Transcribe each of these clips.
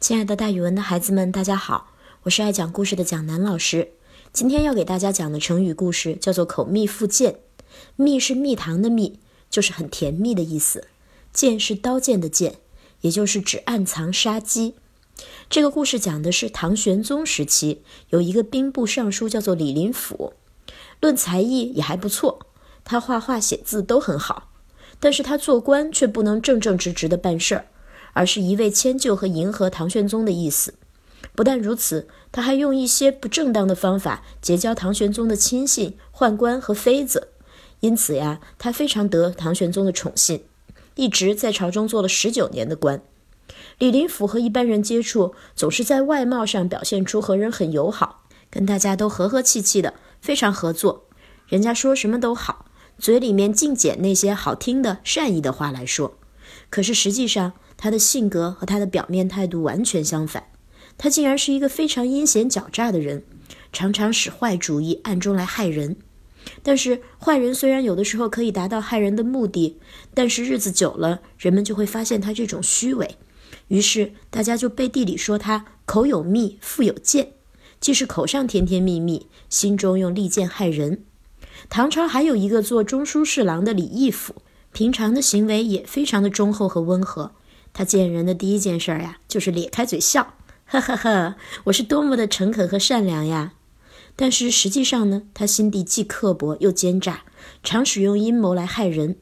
亲爱的，大语文的孩子们，大家好，我是爱讲故事的蒋楠老师。今天要给大家讲的成语故事叫做“口蜜腹剑”。蜜是蜜糖的蜜，就是很甜蜜的意思；剑是刀剑的剑，也就是指暗藏杀机。这个故事讲的是唐玄宗时期有一个兵部尚书叫做李林甫，论才艺也还不错，他画画写字都很好，但是他做官却不能正正直直的办事儿。而是一味迁就和迎合唐玄宗的意思。不但如此，他还用一些不正当的方法结交唐玄宗的亲信、宦官和妃子。因此呀，他非常得唐玄宗的宠信，一直在朝中做了十九年的官。李林甫和一般人接触，总是在外貌上表现出和人很友好，跟大家都和和气气的，非常合作。人家说什么都好，嘴里面尽捡那些好听的、善意的话来说。可是实际上，他的性格和他的表面态度完全相反，他竟然是一个非常阴险狡诈的人，常常使坏主意，暗中来害人。但是坏人虽然有的时候可以达到害人的目的，但是日子久了，人们就会发现他这种虚伪，于是大家就背地里说他口有蜜，腹有剑，既是口上甜甜蜜蜜，心中用利剑害人。唐朝还有一个做中书侍郎的李义府，平常的行为也非常的忠厚和温和。他见人的第一件事儿呀，就是咧开嘴笑，呵呵呵，我是多么的诚恳和善良呀！但是实际上呢，他心地既刻薄又奸诈，常使用阴谋来害人。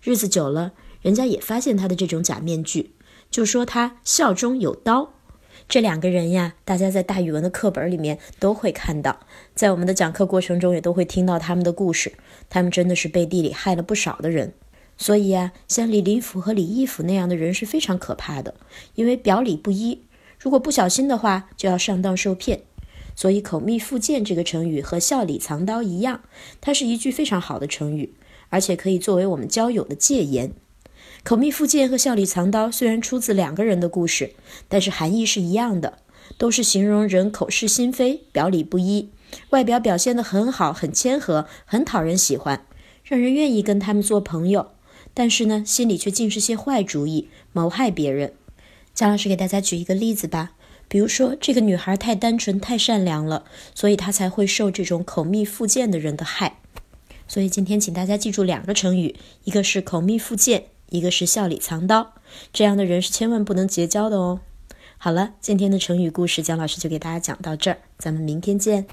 日子久了，人家也发现他的这种假面具，就说他笑中有刀。这两个人呀，大家在大语文的课本里面都会看到，在我们的讲课过程中也都会听到他们的故事。他们真的是背地里害了不少的人。所以呀，像李林甫和李义府那样的人是非常可怕的，因为表里不一，如果不小心的话，就要上当受骗。所以“口蜜腹剑”这个成语和“笑里藏刀”一样，它是一句非常好的成语，而且可以作为我们交友的戒言。“口蜜腹剑”和“笑里藏刀”虽然出自两个人的故事，但是含义是一样的，都是形容人口是心非、表里不一，外表表现得很好、很谦和、很讨人喜欢，让人愿意跟他们做朋友。但是呢，心里却尽是些坏主意，谋害别人。姜老师给大家举一个例子吧，比如说这个女孩太单纯、太善良了，所以她才会受这种口蜜腹剑的人的害。所以今天请大家记住两个成语，一个是口蜜腹剑，一个是笑里藏刀。这样的人是千万不能结交的哦。好了，今天的成语故事，姜老师就给大家讲到这儿，咱们明天见。